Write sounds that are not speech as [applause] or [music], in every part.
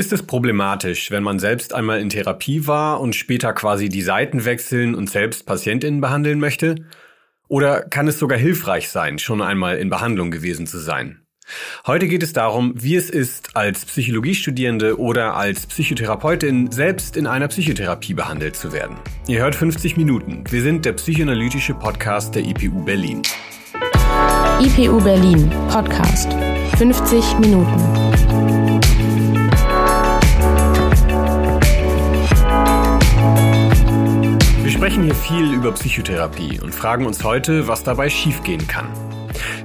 Ist es problematisch, wenn man selbst einmal in Therapie war und später quasi die Seiten wechseln und selbst Patientinnen behandeln möchte? Oder kann es sogar hilfreich sein, schon einmal in Behandlung gewesen zu sein? Heute geht es darum, wie es ist, als Psychologiestudierende oder als Psychotherapeutin selbst in einer Psychotherapie behandelt zu werden. Ihr hört 50 Minuten. Wir sind der psychoanalytische Podcast der IPU Berlin. IPU Berlin Podcast 50 Minuten. Sprechen hier viel über Psychotherapie und fragen uns heute, was dabei schiefgehen kann.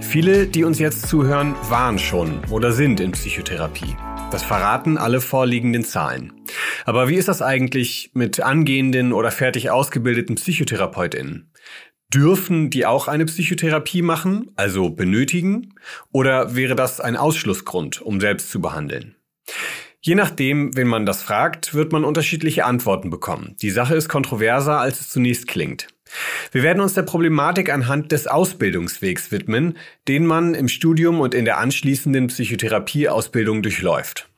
Viele, die uns jetzt zuhören, waren schon oder sind in Psychotherapie. Das verraten alle vorliegenden Zahlen. Aber wie ist das eigentlich mit angehenden oder fertig ausgebildeten Psychotherapeutinnen? Dürfen die auch eine Psychotherapie machen, also benötigen? Oder wäre das ein Ausschlussgrund, um selbst zu behandeln? Je nachdem, wen man das fragt, wird man unterschiedliche Antworten bekommen. Die Sache ist kontroverser, als es zunächst klingt. Wir werden uns der Problematik anhand des Ausbildungswegs widmen, den man im Studium und in der anschließenden Psychotherapieausbildung durchläuft.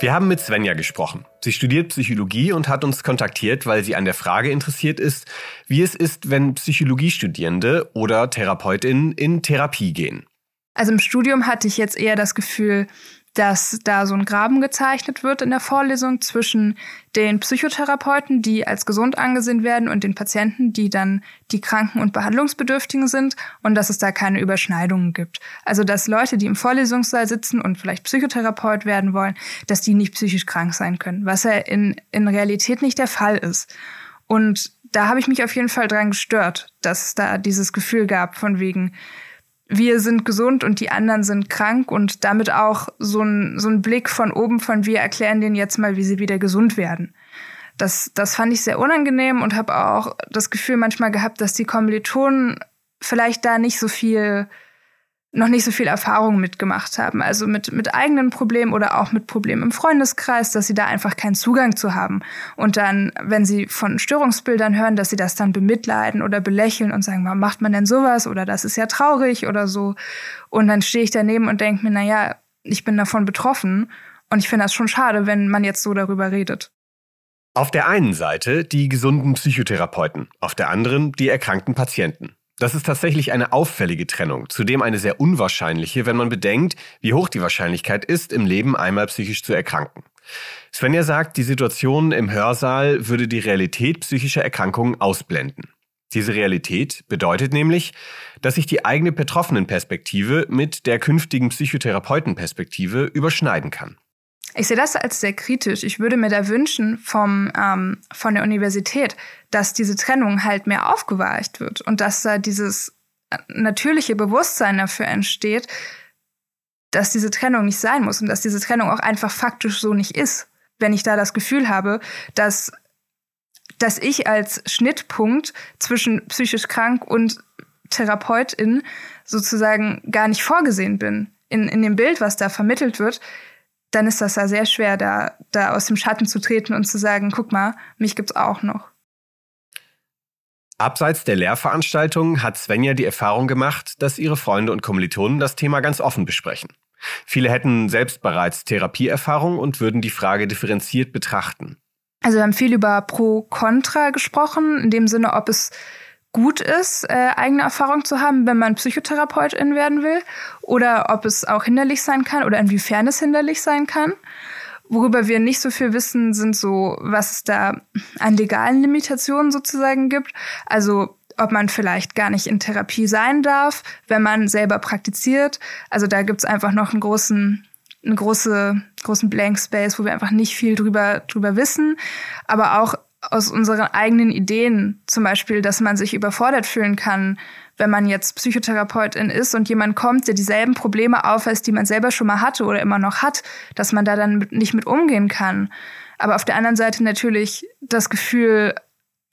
Wir haben mit Svenja gesprochen. Sie studiert Psychologie und hat uns kontaktiert, weil sie an der Frage interessiert ist, wie es ist, wenn Psychologiestudierende oder Therapeutinnen in Therapie gehen. Also im Studium hatte ich jetzt eher das Gefühl, dass da so ein Graben gezeichnet wird in der Vorlesung zwischen den Psychotherapeuten, die als gesund angesehen werden, und den Patienten, die dann die Kranken und Behandlungsbedürftigen sind, und dass es da keine Überschneidungen gibt. Also dass Leute, die im Vorlesungssaal sitzen und vielleicht Psychotherapeut werden wollen, dass die nicht psychisch krank sein können, was ja in, in Realität nicht der Fall ist. Und da habe ich mich auf jeden Fall dran gestört, dass es da dieses Gefühl gab von wegen, wir sind gesund und die anderen sind krank und damit auch so ein, so ein Blick von oben von wir erklären denen jetzt mal, wie sie wieder gesund werden. Das, das fand ich sehr unangenehm und habe auch das Gefühl manchmal gehabt, dass die Kommilitonen vielleicht da nicht so viel noch nicht so viel Erfahrung mitgemacht haben. Also mit, mit eigenen Problemen oder auch mit Problemen im Freundeskreis, dass sie da einfach keinen Zugang zu haben. Und dann, wenn sie von Störungsbildern hören, dass sie das dann bemitleiden oder belächeln und sagen, warum macht man denn sowas? Oder das ist ja traurig oder so. Und dann stehe ich daneben und denke mir, na ja, ich bin davon betroffen. Und ich finde das schon schade, wenn man jetzt so darüber redet. Auf der einen Seite die gesunden Psychotherapeuten, auf der anderen die erkrankten Patienten. Das ist tatsächlich eine auffällige Trennung, zudem eine sehr unwahrscheinliche, wenn man bedenkt, wie hoch die Wahrscheinlichkeit ist, im Leben einmal psychisch zu erkranken. Svenja sagt, die Situation im Hörsaal würde die Realität psychischer Erkrankungen ausblenden. Diese Realität bedeutet nämlich, dass sich die eigene Betroffenenperspektive mit der künftigen Psychotherapeutenperspektive überschneiden kann. Ich sehe das als sehr kritisch. Ich würde mir da wünschen vom, ähm, von der Universität, dass diese Trennung halt mehr aufgeweicht wird und dass da dieses äh, natürliche Bewusstsein dafür entsteht, dass diese Trennung nicht sein muss und dass diese Trennung auch einfach faktisch so nicht ist. Wenn ich da das Gefühl habe, dass, dass ich als Schnittpunkt zwischen psychisch krank und Therapeutin sozusagen gar nicht vorgesehen bin in, in dem Bild, was da vermittelt wird, dann ist das ja sehr schwer, da, da aus dem Schatten zu treten und zu sagen, guck mal, mich gibt's auch noch. Abseits der Lehrveranstaltungen hat Svenja die Erfahrung gemacht, dass ihre Freunde und Kommilitonen das Thema ganz offen besprechen. Viele hätten selbst bereits Therapieerfahrung und würden die Frage differenziert betrachten. Also wir haben viel über Pro-Contra gesprochen, in dem Sinne, ob es gut ist, äh, eigene Erfahrung zu haben, wenn man Psychotherapeutin werden will, oder ob es auch hinderlich sein kann oder inwiefern es hinderlich sein kann. Worüber wir nicht so viel wissen, sind so, was es da an legalen Limitationen sozusagen gibt. Also ob man vielleicht gar nicht in Therapie sein darf, wenn man selber praktiziert. Also da gibt's einfach noch einen großen, einen große, großen Blank Space, wo wir einfach nicht viel drüber, drüber wissen. Aber auch aus unseren eigenen Ideen, zum Beispiel, dass man sich überfordert fühlen kann, wenn man jetzt Psychotherapeutin ist und jemand kommt, der dieselben Probleme aufweist, die man selber schon mal hatte oder immer noch hat, dass man da dann nicht mit umgehen kann. Aber auf der anderen Seite natürlich das Gefühl,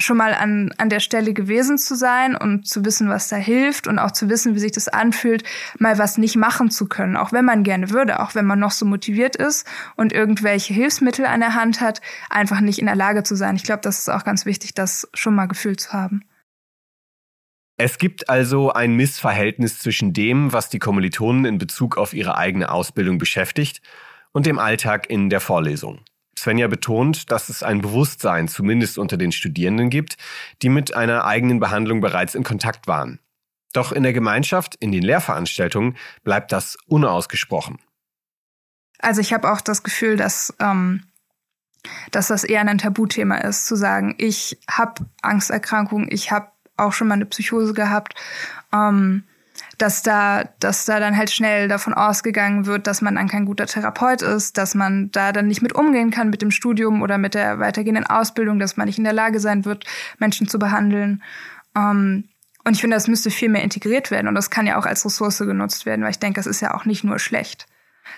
schon mal an, an der Stelle gewesen zu sein und zu wissen, was da hilft und auch zu wissen, wie sich das anfühlt, mal was nicht machen zu können, auch wenn man gerne würde, auch wenn man noch so motiviert ist und irgendwelche Hilfsmittel an der Hand hat, einfach nicht in der Lage zu sein. Ich glaube, das ist auch ganz wichtig, das schon mal gefühlt zu haben. Es gibt also ein Missverhältnis zwischen dem, was die Kommilitonen in Bezug auf ihre eigene Ausbildung beschäftigt, und dem Alltag in der Vorlesung. Svenja betont, dass es ein Bewusstsein zumindest unter den Studierenden gibt, die mit einer eigenen Behandlung bereits in Kontakt waren. Doch in der Gemeinschaft, in den Lehrveranstaltungen bleibt das unausgesprochen. Also ich habe auch das Gefühl, dass, ähm, dass das eher ein Tabuthema ist, zu sagen, ich habe Angsterkrankungen, ich habe auch schon mal eine Psychose gehabt. Ähm, dass da, dass da dann halt schnell davon ausgegangen wird, dass man dann kein guter Therapeut ist, dass man da dann nicht mit umgehen kann mit dem Studium oder mit der weitergehenden Ausbildung, dass man nicht in der Lage sein wird, Menschen zu behandeln. Ähm, und ich finde, das müsste viel mehr integriert werden und das kann ja auch als Ressource genutzt werden, weil ich denke, das ist ja auch nicht nur schlecht.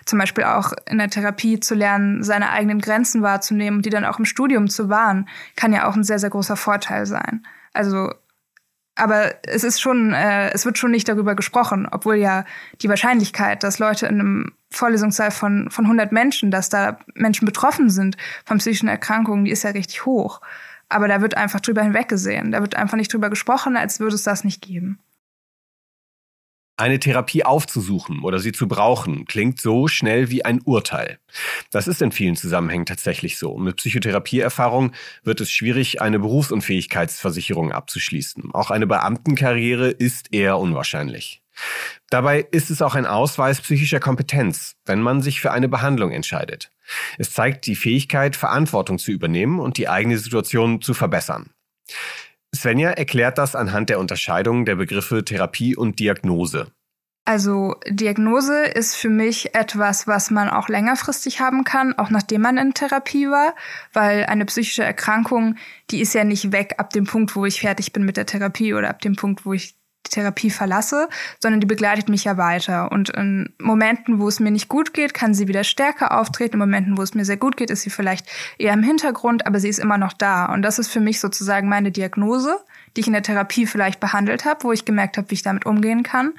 Zum Beispiel auch in der Therapie zu lernen, seine eigenen Grenzen wahrzunehmen und die dann auch im Studium zu wahren, kann ja auch ein sehr, sehr großer Vorteil sein. Also aber es ist schon, äh, es wird schon nicht darüber gesprochen, obwohl ja die Wahrscheinlichkeit, dass Leute in einem Vorlesungssaal von, von 100 Menschen, dass da Menschen betroffen sind von psychischen Erkrankungen, die ist ja richtig hoch. Aber da wird einfach drüber hinweggesehen. Da wird einfach nicht drüber gesprochen, als würde es das nicht geben. Eine Therapie aufzusuchen oder sie zu brauchen, klingt so schnell wie ein Urteil. Das ist in vielen Zusammenhängen tatsächlich so. Mit Psychotherapieerfahrung wird es schwierig, eine Berufsunfähigkeitsversicherung abzuschließen. Auch eine Beamtenkarriere ist eher unwahrscheinlich. Dabei ist es auch ein Ausweis psychischer Kompetenz, wenn man sich für eine Behandlung entscheidet. Es zeigt die Fähigkeit, Verantwortung zu übernehmen und die eigene Situation zu verbessern. Svenja erklärt das anhand der Unterscheidung der Begriffe Therapie und Diagnose. Also Diagnose ist für mich etwas, was man auch längerfristig haben kann, auch nachdem man in Therapie war, weil eine psychische Erkrankung, die ist ja nicht weg ab dem Punkt, wo ich fertig bin mit der Therapie oder ab dem Punkt, wo ich die Therapie verlasse, sondern die begleitet mich ja weiter. Und in Momenten, wo es mir nicht gut geht, kann sie wieder stärker auftreten. In Momenten, wo es mir sehr gut geht, ist sie vielleicht eher im Hintergrund, aber sie ist immer noch da. Und das ist für mich sozusagen meine Diagnose, die ich in der Therapie vielleicht behandelt habe, wo ich gemerkt habe, wie ich damit umgehen kann.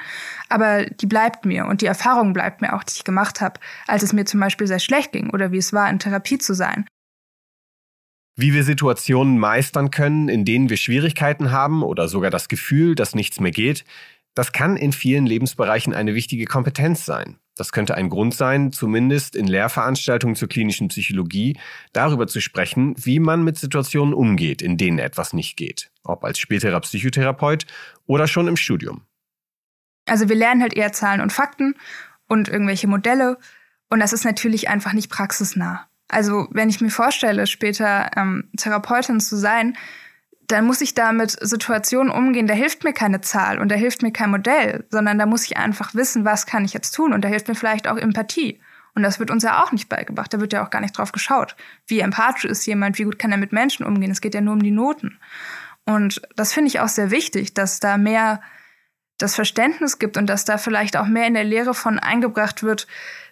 Aber die bleibt mir und die Erfahrung bleibt mir auch, die ich gemacht habe, als es mir zum Beispiel sehr schlecht ging oder wie es war, in Therapie zu sein. Wie wir Situationen meistern können, in denen wir Schwierigkeiten haben oder sogar das Gefühl, dass nichts mehr geht, das kann in vielen Lebensbereichen eine wichtige Kompetenz sein. Das könnte ein Grund sein, zumindest in Lehrveranstaltungen zur klinischen Psychologie darüber zu sprechen, wie man mit Situationen umgeht, in denen etwas nicht geht, ob als späterer Psychotherapeut oder schon im Studium. Also wir lernen halt eher Zahlen und Fakten und irgendwelche Modelle und das ist natürlich einfach nicht praxisnah. Also wenn ich mir vorstelle, später ähm, Therapeutin zu sein, dann muss ich da mit Situationen umgehen, da hilft mir keine Zahl und da hilft mir kein Modell, sondern da muss ich einfach wissen, was kann ich jetzt tun und da hilft mir vielleicht auch Empathie. Und das wird uns ja auch nicht beigebracht, da wird ja auch gar nicht drauf geschaut. Wie empathisch ist jemand, wie gut kann er mit Menschen umgehen, es geht ja nur um die Noten. Und das finde ich auch sehr wichtig, dass da mehr das Verständnis gibt und dass da vielleicht auch mehr in der Lehre von eingebracht wird,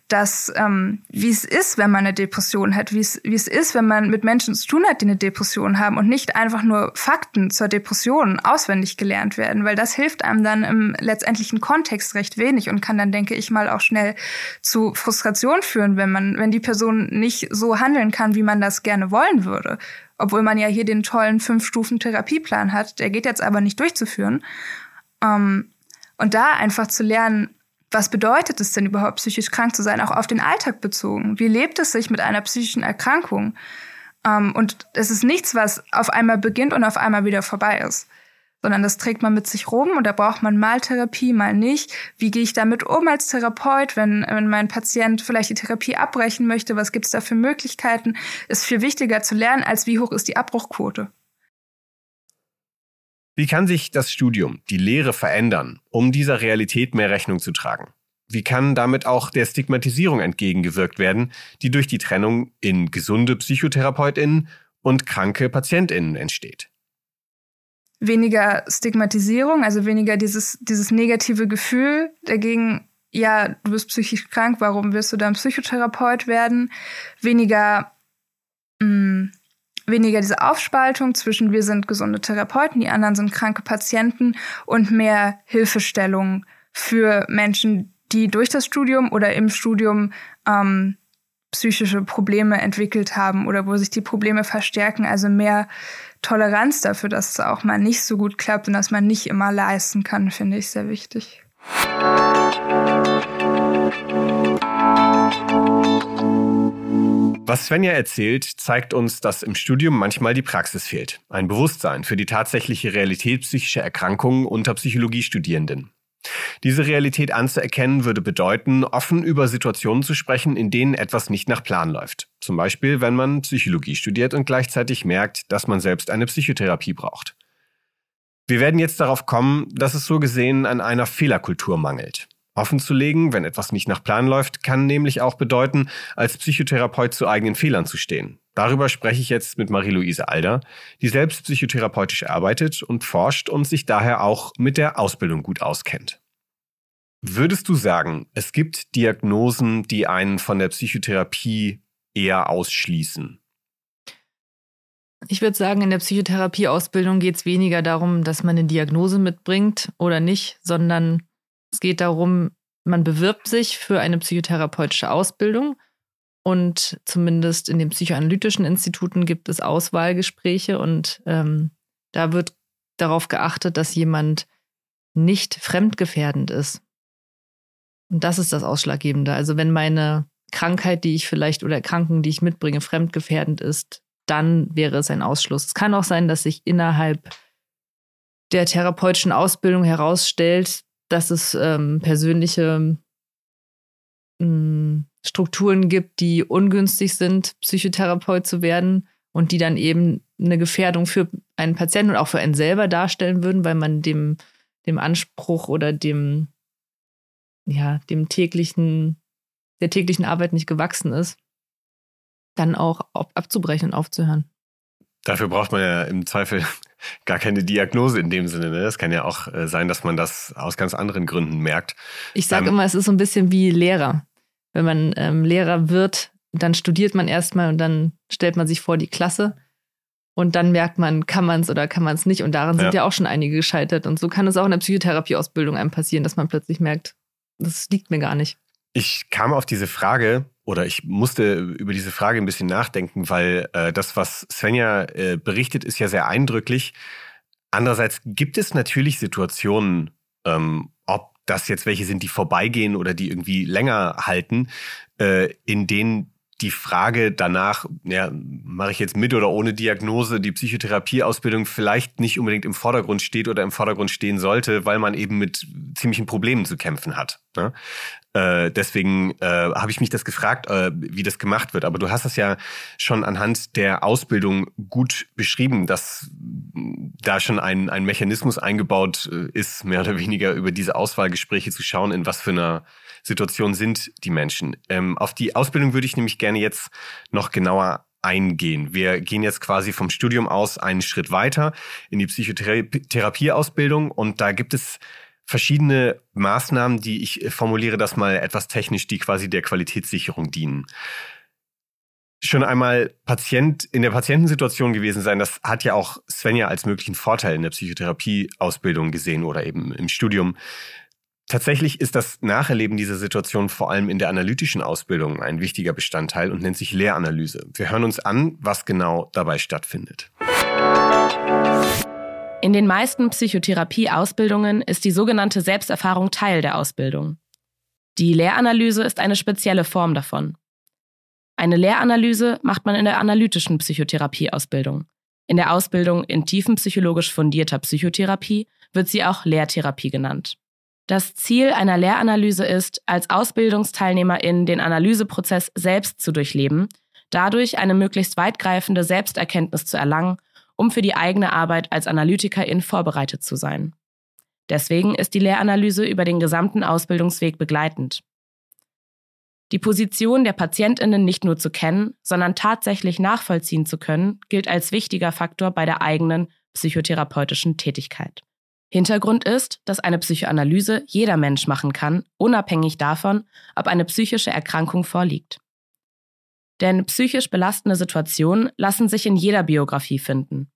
dass ähm, wie es ist, wenn man eine Depression hat, wie es wie es ist, wenn man mit Menschen zu tun hat, die eine Depression haben und nicht einfach nur Fakten zur Depression auswendig gelernt werden, weil das hilft einem dann im letztendlichen Kontext recht wenig und kann dann denke ich mal auch schnell zu Frustration führen, wenn man wenn die Person nicht so handeln kann, wie man das gerne wollen würde, obwohl man ja hier den tollen fünf Stufen Therapieplan hat, der geht jetzt aber nicht durchzuführen. Ähm, und da einfach zu lernen, was bedeutet es denn überhaupt, psychisch krank zu sein, auch auf den Alltag bezogen? Wie lebt es sich mit einer psychischen Erkrankung? Ähm, und es ist nichts, was auf einmal beginnt und auf einmal wieder vorbei ist. Sondern das trägt man mit sich rum und da braucht man mal Therapie, mal nicht. Wie gehe ich damit um als Therapeut, wenn, wenn mein Patient vielleicht die Therapie abbrechen möchte? Was gibt es da für Möglichkeiten? Ist viel wichtiger zu lernen, als wie hoch ist die Abbruchquote. Wie kann sich das Studium, die Lehre verändern, um dieser Realität mehr Rechnung zu tragen? Wie kann damit auch der Stigmatisierung entgegengewirkt werden, die durch die Trennung in gesunde Psychotherapeutinnen und kranke Patientinnen entsteht? Weniger Stigmatisierung, also weniger dieses, dieses negative Gefühl dagegen, ja, du bist psychisch krank, warum wirst du dann Psychotherapeut werden? Weniger mh, mm, weniger diese Aufspaltung zwischen wir sind gesunde Therapeuten, die anderen sind kranke Patienten und mehr Hilfestellung für Menschen, die durch das Studium oder im Studium ähm, psychische Probleme entwickelt haben oder wo sich die Probleme verstärken. Also mehr Toleranz dafür, dass es auch mal nicht so gut klappt und dass man nicht immer leisten kann, finde ich sehr wichtig. Was Svenja erzählt, zeigt uns, dass im Studium manchmal die Praxis fehlt. Ein Bewusstsein für die tatsächliche Realität psychischer Erkrankungen unter Psychologiestudierenden. Diese Realität anzuerkennen würde bedeuten, offen über Situationen zu sprechen, in denen etwas nicht nach Plan läuft. Zum Beispiel, wenn man Psychologie studiert und gleichzeitig merkt, dass man selbst eine Psychotherapie braucht. Wir werden jetzt darauf kommen, dass es so gesehen an einer Fehlerkultur mangelt. Offenzulegen, wenn etwas nicht nach Plan läuft, kann nämlich auch bedeuten, als Psychotherapeut zu eigenen Fehlern zu stehen. Darüber spreche ich jetzt mit Marie-Louise Alder, die selbst psychotherapeutisch arbeitet und forscht und sich daher auch mit der Ausbildung gut auskennt. Würdest du sagen, es gibt Diagnosen, die einen von der Psychotherapie eher ausschließen? Ich würde sagen, in der Psychotherapieausbildung geht es weniger darum, dass man eine Diagnose mitbringt oder nicht, sondern es geht darum, man bewirbt sich für eine psychotherapeutische Ausbildung und zumindest in den psychoanalytischen Instituten gibt es Auswahlgespräche und ähm, da wird darauf geachtet, dass jemand nicht fremdgefährdend ist. Und das ist das Ausschlaggebende. Also wenn meine Krankheit, die ich vielleicht oder Erkrankung, die ich mitbringe, fremdgefährdend ist, dann wäre es ein Ausschluss. Es kann auch sein, dass sich innerhalb der therapeutischen Ausbildung herausstellt, dass es ähm, persönliche ähm, Strukturen gibt, die ungünstig sind, Psychotherapeut zu werden und die dann eben eine Gefährdung für einen Patienten und auch für einen selber darstellen würden, weil man dem, dem Anspruch oder dem, ja, dem täglichen, der täglichen Arbeit nicht gewachsen ist, dann auch abzubrechen und aufzuhören. Dafür braucht man ja im Zweifel gar keine Diagnose in dem Sinne. Ne? Das kann ja auch äh, sein, dass man das aus ganz anderen Gründen merkt. Ich sage ähm, immer, es ist so ein bisschen wie Lehrer. Wenn man ähm, Lehrer wird, dann studiert man erstmal und dann stellt man sich vor die Klasse und dann merkt man, kann man es oder kann man es nicht. Und daran sind ja. ja auch schon einige gescheitert. Und so kann es auch in der Psychotherapieausbildung einem passieren, dass man plötzlich merkt, das liegt mir gar nicht. Ich kam auf diese Frage oder ich musste über diese Frage ein bisschen nachdenken, weil äh, das, was Svenja äh, berichtet, ist ja sehr eindrücklich. Andererseits gibt es natürlich Situationen, ähm, ob das jetzt welche sind, die vorbeigehen oder die irgendwie länger halten, äh, in denen die Frage danach, ja, mache ich jetzt mit oder ohne Diagnose, die Psychotherapieausbildung vielleicht nicht unbedingt im Vordergrund steht oder im Vordergrund stehen sollte, weil man eben mit ziemlichen Problemen zu kämpfen hat. Ne? Äh, deswegen äh, habe ich mich das gefragt, äh, wie das gemacht wird. Aber du hast es ja schon anhand der Ausbildung gut beschrieben, dass da schon ein, ein Mechanismus eingebaut äh, ist, mehr oder weniger über diese Auswahlgespräche zu schauen, in was für einer Situation sind die Menschen. Ähm, auf die Ausbildung würde ich nämlich gerne jetzt noch genauer eingehen. Wir gehen jetzt quasi vom Studium aus einen Schritt weiter in die Psychotherapieausbildung und da gibt es verschiedene Maßnahmen, die ich formuliere das mal etwas technisch, die quasi der Qualitätssicherung dienen. Schon einmal Patient in der Patientensituation gewesen sein, das hat ja auch Svenja als möglichen Vorteil in der Psychotherapieausbildung gesehen oder eben im Studium. Tatsächlich ist das Nacherleben dieser Situation vor allem in der analytischen Ausbildung ein wichtiger Bestandteil und nennt sich Lehranalyse. Wir hören uns an, was genau dabei stattfindet. In den meisten Psychotherapie-Ausbildungen ist die sogenannte Selbsterfahrung Teil der Ausbildung. Die Lehranalyse ist eine spezielle Form davon. Eine Lehranalyse macht man in der analytischen Psychotherapie-Ausbildung. In der Ausbildung in tiefenpsychologisch fundierter Psychotherapie wird sie auch Lehrtherapie genannt. Das Ziel einer Lehranalyse ist, als Ausbildungsteilnehmerin den Analyseprozess selbst zu durchleben, dadurch eine möglichst weitgreifende Selbsterkenntnis zu erlangen um für die eigene Arbeit als Analytikerin vorbereitet zu sein. Deswegen ist die Lehranalyse über den gesamten Ausbildungsweg begleitend. Die Position der Patientinnen nicht nur zu kennen, sondern tatsächlich nachvollziehen zu können, gilt als wichtiger Faktor bei der eigenen psychotherapeutischen Tätigkeit. Hintergrund ist, dass eine Psychoanalyse jeder Mensch machen kann, unabhängig davon, ob eine psychische Erkrankung vorliegt. Denn psychisch belastende Situationen lassen sich in jeder Biografie finden.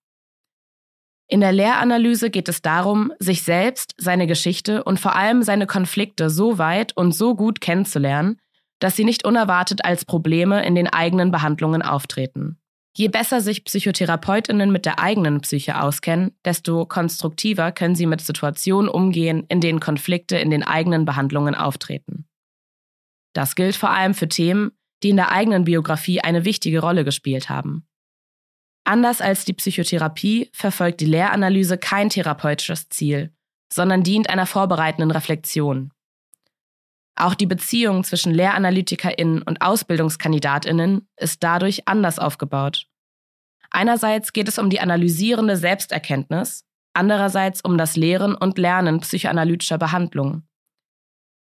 In der Lehranalyse geht es darum, sich selbst, seine Geschichte und vor allem seine Konflikte so weit und so gut kennenzulernen, dass sie nicht unerwartet als Probleme in den eigenen Behandlungen auftreten. Je besser sich Psychotherapeutinnen mit der eigenen Psyche auskennen, desto konstruktiver können sie mit Situationen umgehen, in denen Konflikte in den eigenen Behandlungen auftreten. Das gilt vor allem für Themen, die in der eigenen Biografie eine wichtige Rolle gespielt haben. Anders als die Psychotherapie verfolgt die Lehranalyse kein therapeutisches Ziel, sondern dient einer vorbereitenden Reflexion. Auch die Beziehung zwischen LehranalytikerInnen und AusbildungskandidatInnen ist dadurch anders aufgebaut. Einerseits geht es um die analysierende Selbsterkenntnis, andererseits um das Lehren und Lernen psychoanalytischer Behandlungen.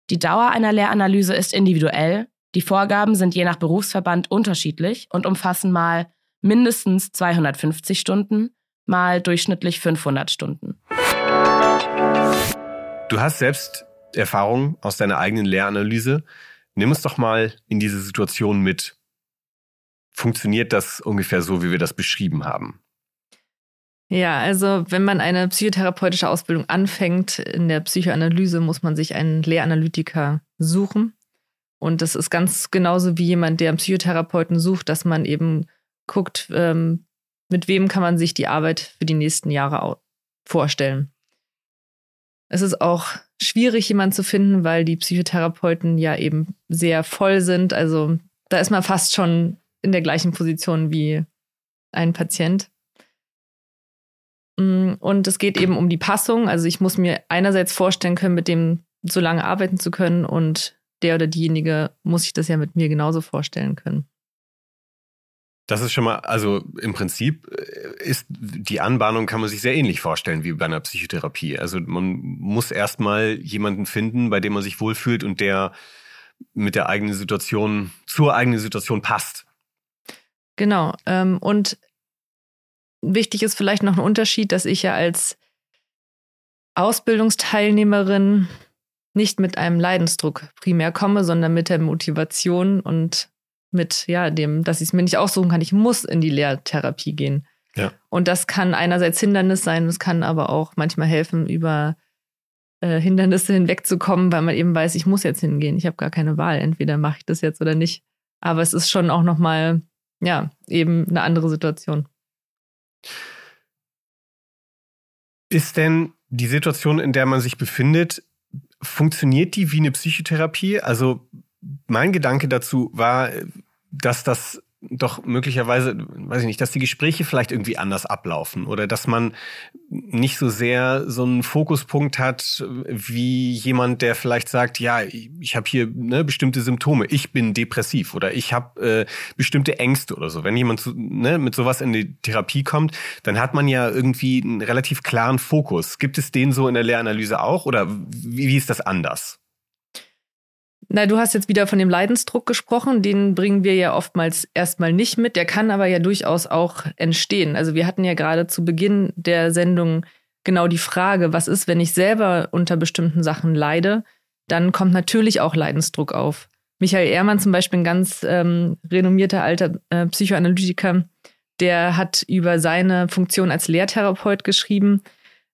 Die Dauer einer Lehranalyse ist individuell, die Vorgaben sind je nach Berufsverband unterschiedlich und umfassen mal mindestens 250 Stunden, mal durchschnittlich 500 Stunden. Du hast selbst Erfahrung aus deiner eigenen Lehranalyse. Nimm uns doch mal in diese Situation mit. Funktioniert das ungefähr so, wie wir das beschrieben haben? Ja, also wenn man eine psychotherapeutische Ausbildung anfängt in der Psychoanalyse, muss man sich einen Lehranalytiker suchen. Und das ist ganz genauso wie jemand, der einen Psychotherapeuten sucht, dass man eben guckt, ähm, mit wem kann man sich die Arbeit für die nächsten Jahre vorstellen. Es ist auch schwierig, jemanden zu finden, weil die Psychotherapeuten ja eben sehr voll sind. Also da ist man fast schon in der gleichen Position wie ein Patient. Mm, und es geht eben um die Passung. Also ich muss mir einerseits vorstellen können, mit dem so lange arbeiten zu können und der oder diejenige muss sich das ja mit mir genauso vorstellen können. Das ist schon mal, also im Prinzip äh, ist die Anbahnung kann man sich sehr ähnlich vorstellen wie bei einer Psychotherapie. Also man muss erstmal jemanden finden, bei dem man sich wohlfühlt und der mit der eigenen Situation, zur eigenen Situation passt. Genau. Ähm, und wichtig ist vielleicht noch ein Unterschied, dass ich ja als Ausbildungsteilnehmerin nicht mit einem Leidensdruck primär komme, sondern mit der Motivation und mit ja dem, dass ich es mir nicht aussuchen kann. Ich muss in die Lehrtherapie gehen. Ja. Und das kann einerseits Hindernis sein, es kann aber auch manchmal helfen, über äh, Hindernisse hinwegzukommen, weil man eben weiß, ich muss jetzt hingehen. Ich habe gar keine Wahl. Entweder mache ich das jetzt oder nicht. Aber es ist schon auch noch mal ja eben eine andere Situation. Ist denn die Situation, in der man sich befindet, funktioniert die wie eine Psychotherapie? Also mein Gedanke dazu war, dass das doch möglicherweise, weiß ich nicht, dass die Gespräche vielleicht irgendwie anders ablaufen oder dass man nicht so sehr so einen Fokuspunkt hat wie jemand, der vielleicht sagt, ja, ich habe hier ne, bestimmte Symptome, ich bin depressiv oder ich habe äh, bestimmte Ängste oder so. Wenn jemand so, ne, mit sowas in die Therapie kommt, dann hat man ja irgendwie einen relativ klaren Fokus. Gibt es den so in der Lehranalyse auch oder wie, wie ist das anders? Na, du hast jetzt wieder von dem Leidensdruck gesprochen. Den bringen wir ja oftmals erstmal nicht mit. Der kann aber ja durchaus auch entstehen. Also wir hatten ja gerade zu Beginn der Sendung genau die Frage, was ist, wenn ich selber unter bestimmten Sachen leide? Dann kommt natürlich auch Leidensdruck auf. Michael Ehrmann zum Beispiel, ein ganz ähm, renommierter alter äh, Psychoanalytiker, der hat über seine Funktion als Lehrtherapeut geschrieben,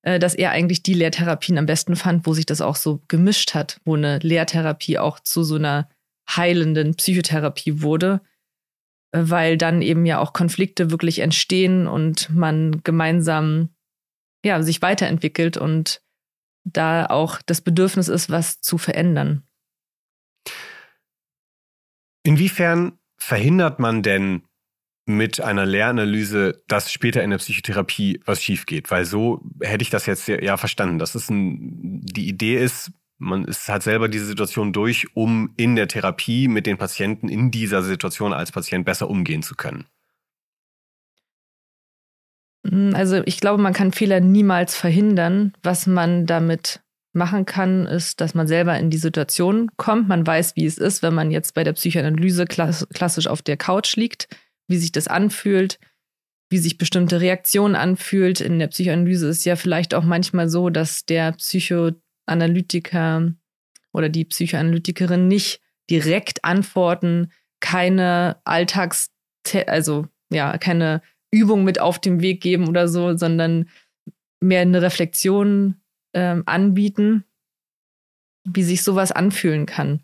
dass er eigentlich die Lehrtherapien am besten fand, wo sich das auch so gemischt hat, wo eine Lehrtherapie auch zu so einer heilenden Psychotherapie wurde, äh, weil dann eben ja auch Konflikte wirklich entstehen und man gemeinsam ja, sich weiterentwickelt und da auch das Bedürfnis ist, was zu verändern. Inwiefern verhindert man denn mit einer Lehranalyse, dass später in der Psychotherapie was schief geht. Weil so hätte ich das jetzt ja, verstanden. Das ist ein, die Idee ist, man ist halt selber diese Situation durch, um in der Therapie mit den Patienten in dieser Situation als Patient besser umgehen zu können. Hm, also ich glaube, man kann Fehler niemals verhindern. Was man damit machen kann, ist, dass man selber in die Situation kommt. Man weiß, wie es ist, wenn man jetzt bei der Psychoanalyse klassisch auf der Couch liegt wie sich das anfühlt, wie sich bestimmte Reaktionen anfühlt. In der Psychoanalyse ist ja vielleicht auch manchmal so, dass der Psychoanalytiker oder die Psychoanalytikerin nicht direkt antworten, keine Alltags, also ja, keine Übung mit auf den Weg geben oder so, sondern mehr eine Reflexion ähm, anbieten, wie sich sowas anfühlen kann.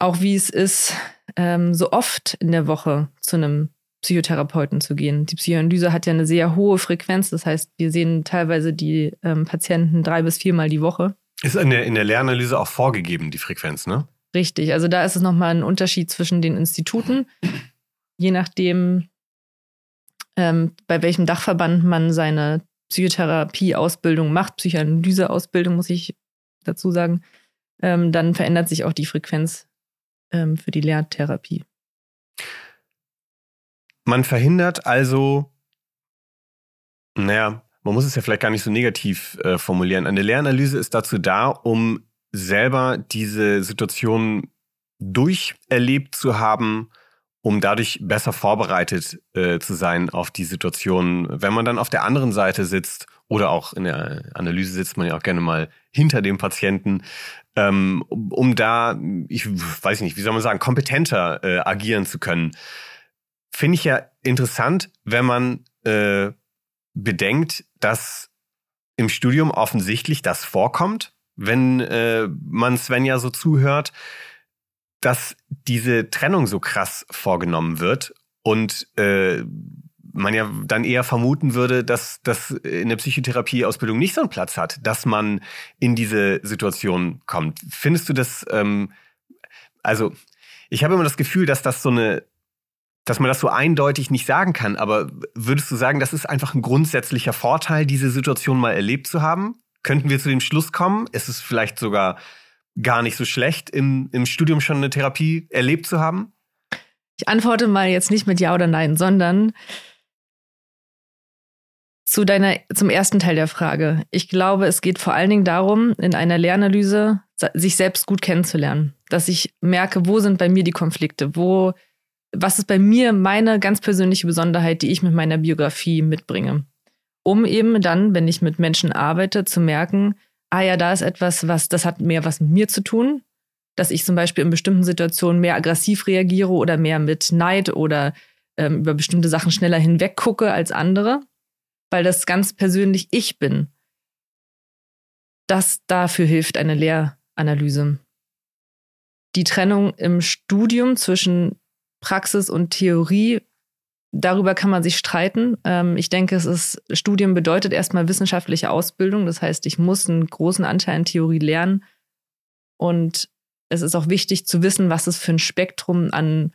Auch wie es ist, ähm, so oft in der Woche zu einem Psychotherapeuten zu gehen. Die Psychoanalyse hat ja eine sehr hohe Frequenz, das heißt, wir sehen teilweise die ähm, Patienten drei bis viermal die Woche. Ist in der, in der Lehranalyse auch vorgegeben, die Frequenz, ne? Richtig, also da ist es nochmal ein Unterschied zwischen den Instituten, je nachdem, ähm, bei welchem Dachverband man seine Psychotherapie-Ausbildung macht, Psychoanalyse-Ausbildung, muss ich dazu sagen, ähm, dann verändert sich auch die Frequenz ähm, für die Lehrtherapie. Man verhindert also, naja, man muss es ja vielleicht gar nicht so negativ äh, formulieren. Eine Lehranalyse ist dazu da, um selber diese Situation durcherlebt zu haben, um dadurch besser vorbereitet äh, zu sein auf die Situation. Wenn man dann auf der anderen Seite sitzt oder auch in der Analyse sitzt man ja auch gerne mal hinter dem Patienten, ähm, um da, ich weiß nicht, wie soll man sagen, kompetenter äh, agieren zu können. Finde ich ja interessant, wenn man äh, bedenkt, dass im Studium offensichtlich das vorkommt, wenn äh, man Svenja so zuhört, dass diese Trennung so krass vorgenommen wird und äh, man ja dann eher vermuten würde, dass das in der Psychotherapieausbildung nicht so einen Platz hat, dass man in diese Situation kommt. Findest du das, ähm, also ich habe immer das Gefühl, dass das so eine, dass man das so eindeutig nicht sagen kann, aber würdest du sagen, das ist einfach ein grundsätzlicher Vorteil, diese Situation mal erlebt zu haben? Könnten wir zu dem Schluss kommen? Ist es vielleicht sogar gar nicht so schlecht, im, im Studium schon eine Therapie erlebt zu haben? Ich antworte mal jetzt nicht mit Ja oder Nein, sondern zu deiner, zum ersten Teil der Frage. Ich glaube, es geht vor allen Dingen darum, in einer Lehranalyse sich selbst gut kennenzulernen. Dass ich merke, wo sind bei mir die Konflikte, wo, was ist bei mir meine ganz persönliche Besonderheit, die ich mit meiner Biografie mitbringe. Um eben dann, wenn ich mit Menschen arbeite, zu merken, ah ja, da ist etwas, was, das hat mehr was mit mir zu tun, dass ich zum Beispiel in bestimmten Situationen mehr aggressiv reagiere oder mehr mit Neid oder ähm, über bestimmte Sachen schneller hinweg gucke als andere weil das ganz persönlich ich bin. Das dafür hilft eine Lehranalyse. Die Trennung im Studium zwischen Praxis und Theorie, darüber kann man sich streiten. Ähm, ich denke, es ist, Studium bedeutet erstmal wissenschaftliche Ausbildung. Das heißt, ich muss einen großen Anteil an Theorie lernen. Und es ist auch wichtig zu wissen, was es für ein Spektrum an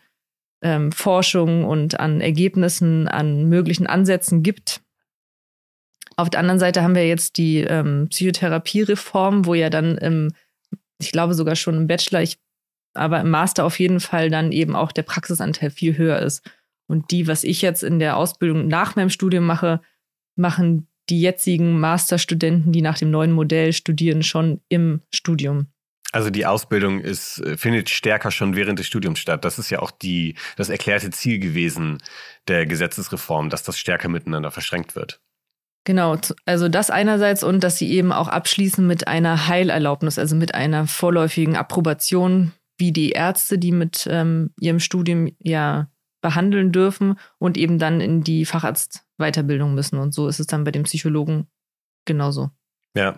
ähm, Forschung und an Ergebnissen, an möglichen Ansätzen gibt. Auf der anderen Seite haben wir jetzt die ähm, Psychotherapiereform, wo ja dann im, ich glaube sogar schon im Bachelor, ich, aber im Master auf jeden Fall dann eben auch der Praxisanteil viel höher ist. Und die, was ich jetzt in der Ausbildung nach meinem Studium mache, machen die jetzigen Masterstudenten, die nach dem neuen Modell studieren, schon im Studium. Also die Ausbildung ist, äh, findet stärker schon während des Studiums statt. Das ist ja auch die, das erklärte Ziel gewesen der Gesetzesreform, dass das stärker miteinander verschränkt wird. Genau, also das einerseits und dass sie eben auch abschließen mit einer Heilerlaubnis, also mit einer vorläufigen Approbation, wie die Ärzte, die mit ähm, ihrem Studium ja behandeln dürfen und eben dann in die Facharztweiterbildung müssen. Und so ist es dann bei den Psychologen genauso. Ja.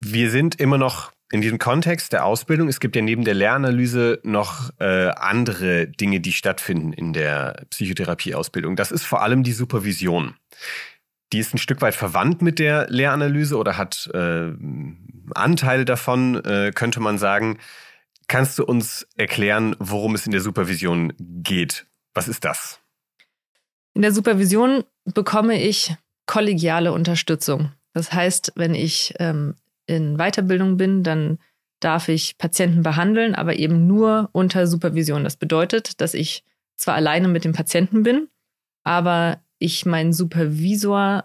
Wir sind immer noch in diesem Kontext der Ausbildung, es gibt ja neben der Lehranalyse noch äh, andere Dinge, die stattfinden in der Psychotherapieausbildung. Das ist vor allem die Supervision. Die ist ein Stück weit verwandt mit der Lehranalyse oder hat äh, Anteile davon, äh, könnte man sagen. Kannst du uns erklären, worum es in der Supervision geht? Was ist das? In der Supervision bekomme ich kollegiale Unterstützung. Das heißt, wenn ich ähm, in Weiterbildung bin, dann darf ich Patienten behandeln, aber eben nur unter Supervision. Das bedeutet, dass ich zwar alleine mit dem Patienten bin, aber ich meinen Supervisor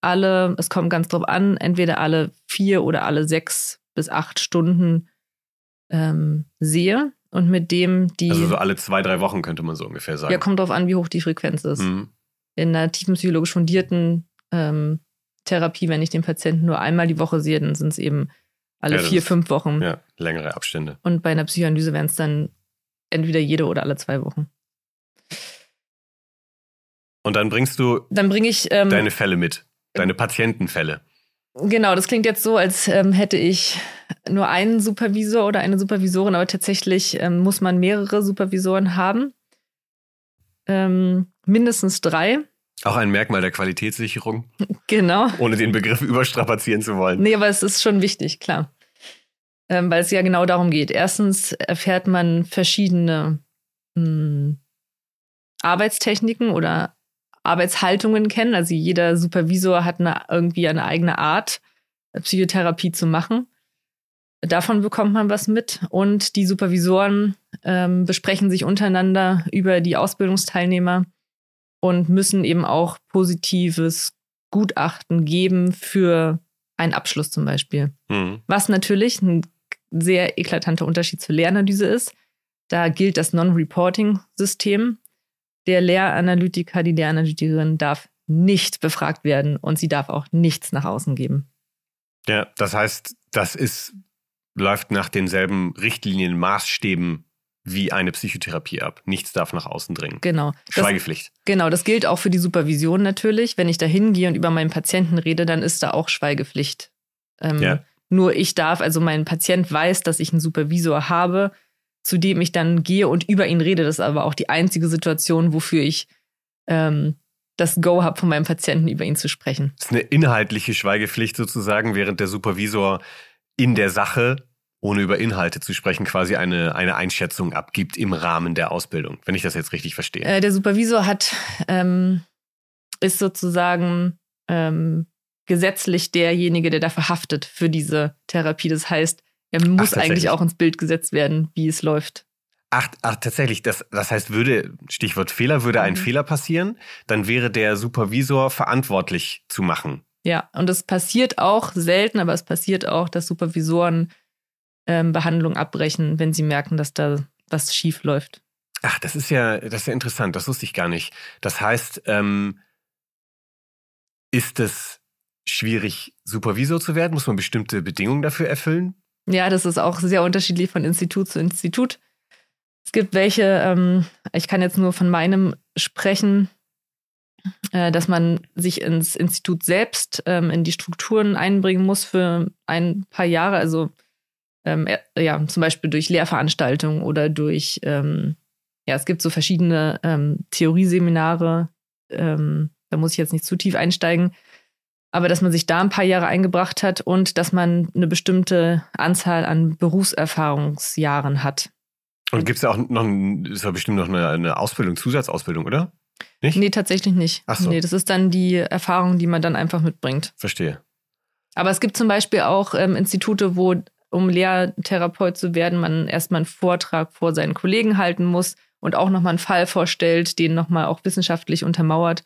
alle, es kommt ganz drauf an, entweder alle vier oder alle sechs bis acht Stunden ähm, sehe und mit dem die. Also so alle zwei, drei Wochen könnte man so ungefähr sagen. Ja, kommt drauf an, wie hoch die Frequenz ist. Mhm. In einer tiefenpsychologisch fundierten ähm, Therapie, wenn ich den Patienten nur einmal die Woche sehe, dann sind es eben alle ja, vier, fünf Wochen. Ja, längere Abstände. Und bei einer Psychoanalyse wären es dann entweder jede oder alle zwei Wochen. Und dann bringst du dann bring ich, ähm, deine Fälle mit, deine Patientenfälle. Genau, das klingt jetzt so, als ähm, hätte ich nur einen Supervisor oder eine Supervisorin, aber tatsächlich ähm, muss man mehrere Supervisoren haben. Ähm, mindestens drei. Auch ein Merkmal der Qualitätssicherung. [laughs] Genau. Ohne den Begriff überstrapazieren zu wollen. Nee, aber es ist schon wichtig, klar. ähm, weil es ja genau darum geht. Erstens erfährt man verschiedene mh, hm, Arbeitstechniken oder Arbeitshaltungen kennen. Also jeder Supervisor hat eine, irgendwie eine eigene Art, Psychotherapie zu machen. Davon bekommt man was mit. Und die Supervisoren ähm, besprechen sich untereinander über die Ausbildungsteilnehmer und müssen eben auch positives Gutachten geben für einen Abschluss zum Beispiel. Mhm. Was natürlich ein sehr eklatanter Unterschied zur Lehranalyse ist. Da gilt das Non-Reporting-System. Der Lehranalytiker, die Lehranalytikerin darf nicht befragt werden und sie darf auch nichts nach außen geben. Ja, das heißt, das ist, läuft nach denselben Richtlinien, Maßstäben wie eine Psychotherapie ab. Nichts darf nach außen dringen. Genau. Schweigepflicht. Das, genau, das gilt auch für die Supervision natürlich. Wenn ich da hingehe und über meinen Patienten rede, dann ist da auch Schweigepflicht. Ähm, ja. Nur ich darf, also mein Patient weiß, dass ich einen Supervisor habe, zu dem ich dann gehe und über ihn rede. Das ist aber auch die einzige Situation, wofür ich ähm, das Go habe, von meinem Patienten über ihn zu sprechen. Das ist eine inhaltliche Schweigepflicht sozusagen, während der Supervisor in der Sache ohne über Inhalte zu sprechen, quasi eine, eine Einschätzung abgibt im Rahmen der Ausbildung, wenn ich das jetzt richtig verstehe. Äh, der Supervisor hat, ähm, ist sozusagen ähm, gesetzlich derjenige, der da verhaftet für diese Therapie. Das heißt, er muss ach, eigentlich auch ins Bild gesetzt werden, wie es läuft. Ach, ach tatsächlich, das, das heißt, würde, Stichwort Fehler, würde mhm. ein Fehler passieren, dann wäre der Supervisor verantwortlich zu machen. Ja, und es passiert auch selten, aber es passiert auch, dass Supervisoren ähm, Behandlung abbrechen, wenn sie merken, dass da was schief läuft. Ach, das ist ja, das ist ja interessant, das wusste ich gar nicht. Das heißt, ähm, ist es schwierig, Supervisor zu werden? Muss man bestimmte Bedingungen dafür erfüllen? Ja, das ist auch sehr unterschiedlich von Institut zu Institut. Es gibt welche, ähm, ich kann jetzt nur von meinem sprechen, äh, dass man sich ins Institut selbst, ähm, in die Strukturen einbringen muss für ein paar Jahre. Also ähm, ja, zum Beispiel durch Lehrveranstaltungen oder durch, ähm, ja, es gibt so verschiedene ähm, Theorieseminare, ähm, da muss ich jetzt nicht zu tief einsteigen, aber dass man sich da ein paar Jahre eingebracht hat und dass man eine bestimmte Anzahl an Berufserfahrungsjahren hat. Und gibt es ja auch noch, ist ja bestimmt noch eine, eine Ausbildung, Zusatzausbildung, oder? Nicht? Nee, tatsächlich nicht. Ach so. Nee, das ist dann die Erfahrung, die man dann einfach mitbringt. Verstehe. Aber es gibt zum Beispiel auch ähm, Institute, wo um Lehrtherapeut zu werden, man erstmal einen Vortrag vor seinen Kollegen halten muss und auch nochmal einen Fall vorstellt, den nochmal auch wissenschaftlich untermauert.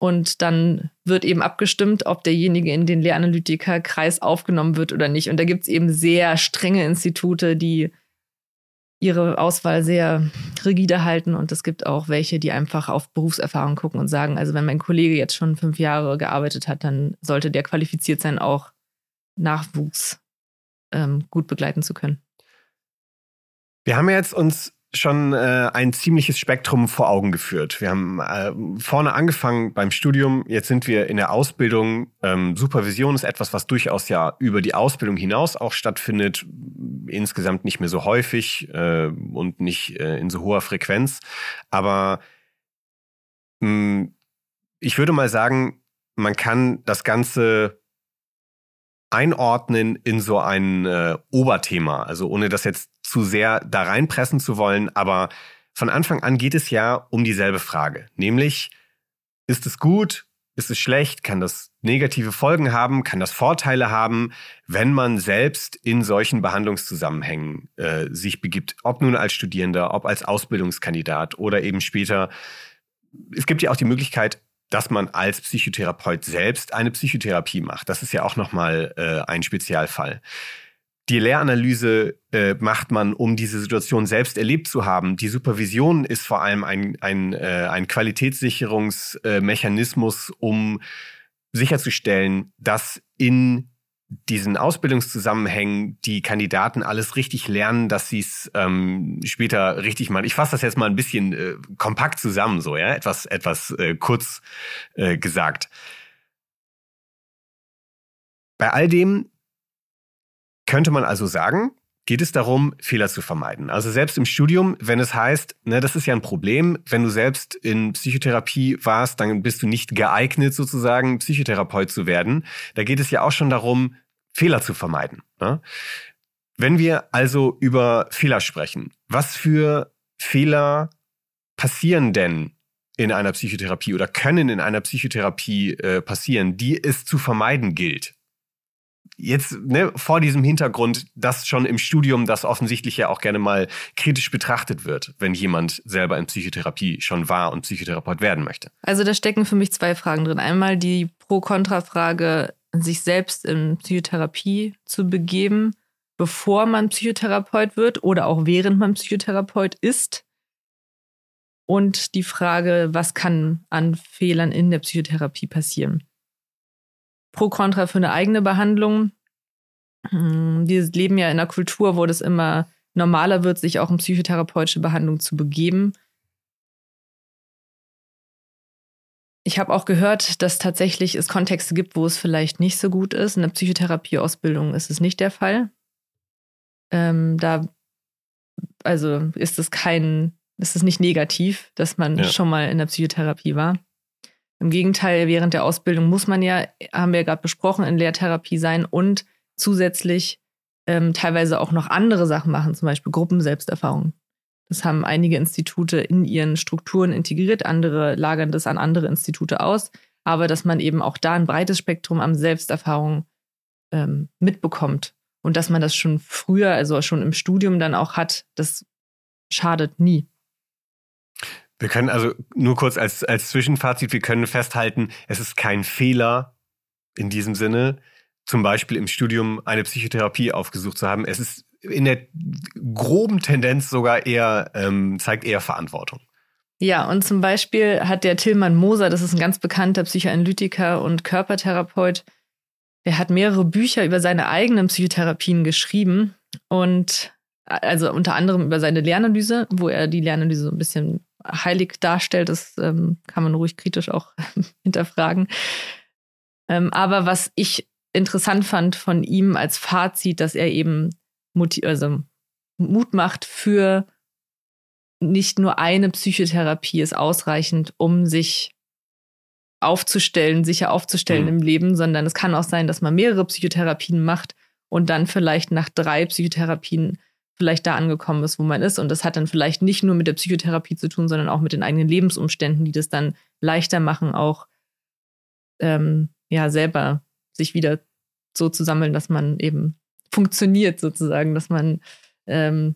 Und dann wird eben abgestimmt, ob derjenige in den Lehranalytikerkreis aufgenommen wird oder nicht. Und da gibt es eben sehr strenge Institute, die ihre Auswahl sehr rigide halten. Und es gibt auch welche, die einfach auf Berufserfahrung gucken und sagen, also wenn mein Kollege jetzt schon fünf Jahre gearbeitet hat, dann sollte der qualifiziert sein, auch Nachwuchs ähm, gut begleiten zu können. Wir haben jetzt uns schon äh, ein ziemliches Spektrum vor Augen geführt. Wir haben äh, vorne angefangen beim Studium, jetzt sind wir in der Ausbildung. Ähm, Supervision ist etwas, was durchaus ja über die Ausbildung hinaus auch stattfindet, insgesamt nicht mehr so häufig äh, und nicht äh, in so hoher Frequenz. Aber mh, hm, ich würde mal sagen, man kann das Ganze einordnen in so ein äh, Oberthema. Also ohne das jetzt zu sehr da reinpressen zu wollen, aber von Anfang an geht es ja um dieselbe Frage, nämlich ist es gut, ist es schlecht, kann das negative Folgen haben, kann das Vorteile haben, wenn man selbst in solchen Behandlungszusammenhängen äh, sich begibt, ob nun als Studierender, ob als Ausbildungskandidat oder eben später. Es gibt ja auch die Möglichkeit, dass man als Psychotherapeut selbst eine Psychotherapie macht. Das ist ja auch nochmal äh, ein Spezialfall. Die Lehranalyse äh, macht man, um diese Situation selbst erlebt zu haben. Die Supervision ist vor allem ein, ein, äh, ein Qualitätssicherungsmechanismus, um sicherzustellen, dass in diesen Ausbildungszusammenhängen die Kandidaten alles richtig lernen, dass sie es ähm, später richtig machen. Ich fasse das jetzt mal ein bisschen äh, kompakt zusammen, so ja, etwas etwas äh, kurz äh, gesagt. Bei all dem könnte man also sagen, geht es darum, Fehler zu vermeiden. Also selbst im Studium, wenn es heißt, ne, das ist ja ein Problem, wenn du selbst in Psychotherapie warst, dann bist du nicht geeignet, sozusagen Psychotherapeut zu werden. Da geht es ja auch schon darum, Fehler zu vermeiden. Ne? Wenn wir also über Fehler sprechen, was für Fehler passieren denn in einer Psychotherapie oder können in einer Psychotherapie äh, passieren, die es zu vermeiden gilt? Jetzt ne, vor diesem Hintergrund, dass schon im Studium das offensichtlich ja auch gerne mal kritisch betrachtet wird, wenn jemand selber in Psychotherapie schon war und Psychotherapeut werden möchte. Also da stecken für mich zwei Fragen drin. Einmal die Pro-Kontra-Frage, sich selbst in Psychotherapie zu begeben, bevor man Psychotherapeut wird oder auch während man Psychotherapeut ist. Und die Frage, was kann an Fehlern in der Psychotherapie passieren? Pro Kontra für eine eigene Behandlung. Hm, wir leben ja in einer Kultur, wo das immer normaler wird, sich auch in psychotherapeutische Behandlung zu begeben. Ich habe auch gehört, dass tatsächlich es Kontexte gibt, wo es vielleicht nicht so gut ist. In der Psychotherapieausbildung ist es nicht der Fall. Ähm, da also ist es kein, ist es nicht negativ, dass man ja. schon mal in der Psychotherapie war. Im Gegenteil, während der Ausbildung muss man ja, haben wir ja gerade besprochen, in Lehrtherapie sein und zusätzlich ähm, teilweise auch noch andere Sachen machen, zum Beispiel Gruppenselbsterfahrung. Das haben einige Institute in ihren Strukturen integriert, andere lagern das an andere Institute aus, aber dass man eben auch da ein breites Spektrum an Selbsterfahrung ähm, mitbekommt und dass man das schon früher, also schon im Studium dann auch hat, das schadet nie. Wir können also nur kurz als, als Zwischenfazit, wir können festhalten, es ist kein Fehler in diesem Sinne, zum Beispiel im Studium eine Psychotherapie aufgesucht zu haben. Es ist in der groben Tendenz sogar eher, ähm, zeigt eher Verantwortung. Ja, und zum Beispiel hat der Tillmann Moser, das ist ein ganz bekannter Psychoanalytiker und Körpertherapeut, der hat mehrere Bücher über seine eigenen Psychotherapien geschrieben und also unter anderem über seine Lernanalyse, wo er die Lernanalyse so ein bisschen heilig darstellt. Das ähm, kann man ruhig kritisch auch [laughs] hinterfragen. Ähm, aber was ich interessant fand von ihm als Fazit, dass er eben also Mut macht für nicht nur eine Psychotherapie ist ausreichend, um sich aufzustellen, sicher aufzustellen mhm. im Leben, sondern es kann auch sein, dass man mehrere Psychotherapien macht und dann vielleicht nach drei Psychotherapien vielleicht da angekommen ist, wo man ist. Und das hat dann vielleicht nicht nur mit der Psychotherapie zu tun, sondern auch mit den eigenen Lebensumständen, die das dann leichter machen, auch ähm, ja selber sich wieder so zu sammeln, dass man eben funktioniert sozusagen, dass man ähm,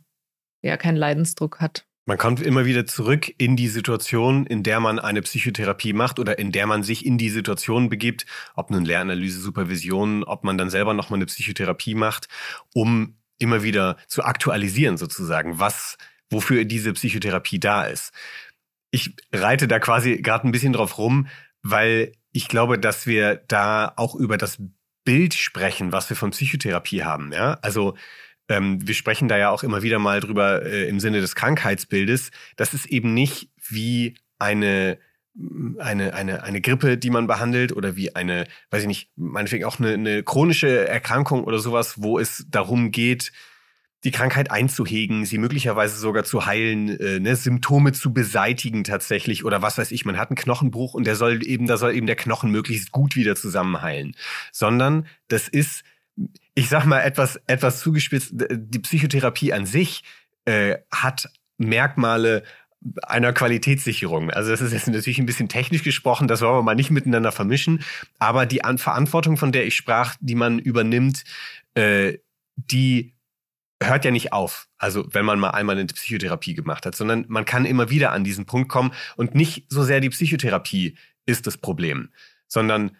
ja keinen Leidensdruck hat. Man kommt immer wieder zurück in die Situation, in der man eine Psychotherapie macht oder in der man sich in die Situation begibt, ob nun Lehranalyse, Supervision, ob man dann selber nochmal eine Psychotherapie macht, um immer wieder zu aktualisieren sozusagen, was, wofür diese Psychotherapie da ist. Ich reite da quasi gerade ein bisschen drauf rum, weil ich glaube, dass wir da auch über das Bild sprechen, was wir von Psychotherapie haben. Ja, also ähm, wir sprechen da ja auch immer wieder mal drüber äh, im Sinne des Krankheitsbildes. Das ist eben nicht wie eine eine, eine, eine Grippe, die man behandelt oder wie eine, weiß ich nicht, meinetwegen auch eine, eine chronische Erkrankung oder sowas, wo es darum geht, die Krankheit einzuhegen, sie möglicherweise sogar zu heilen, äh, ne, Symptome zu beseitigen tatsächlich oder was weiß ich, man hat einen Knochenbruch und der soll eben, da soll eben der Knochen möglichst gut wieder zusammenheilen. Sondern das ist, ich sag mal etwas, etwas zugespitzt, die Psychotherapie an sich äh, hat Merkmale einer Qualitätssicherung. Also das ist jetzt natürlich ein bisschen technisch gesprochen, das wollen wir mal nicht miteinander vermischen, aber die An Verantwortung, von der ich sprach, die man übernimmt, äh, die hört ja nicht auf. Also wenn man mal einmal eine Psychotherapie gemacht hat, sondern man kann immer wieder an diesen Punkt kommen und nicht so sehr die Psychotherapie ist das Problem, sondern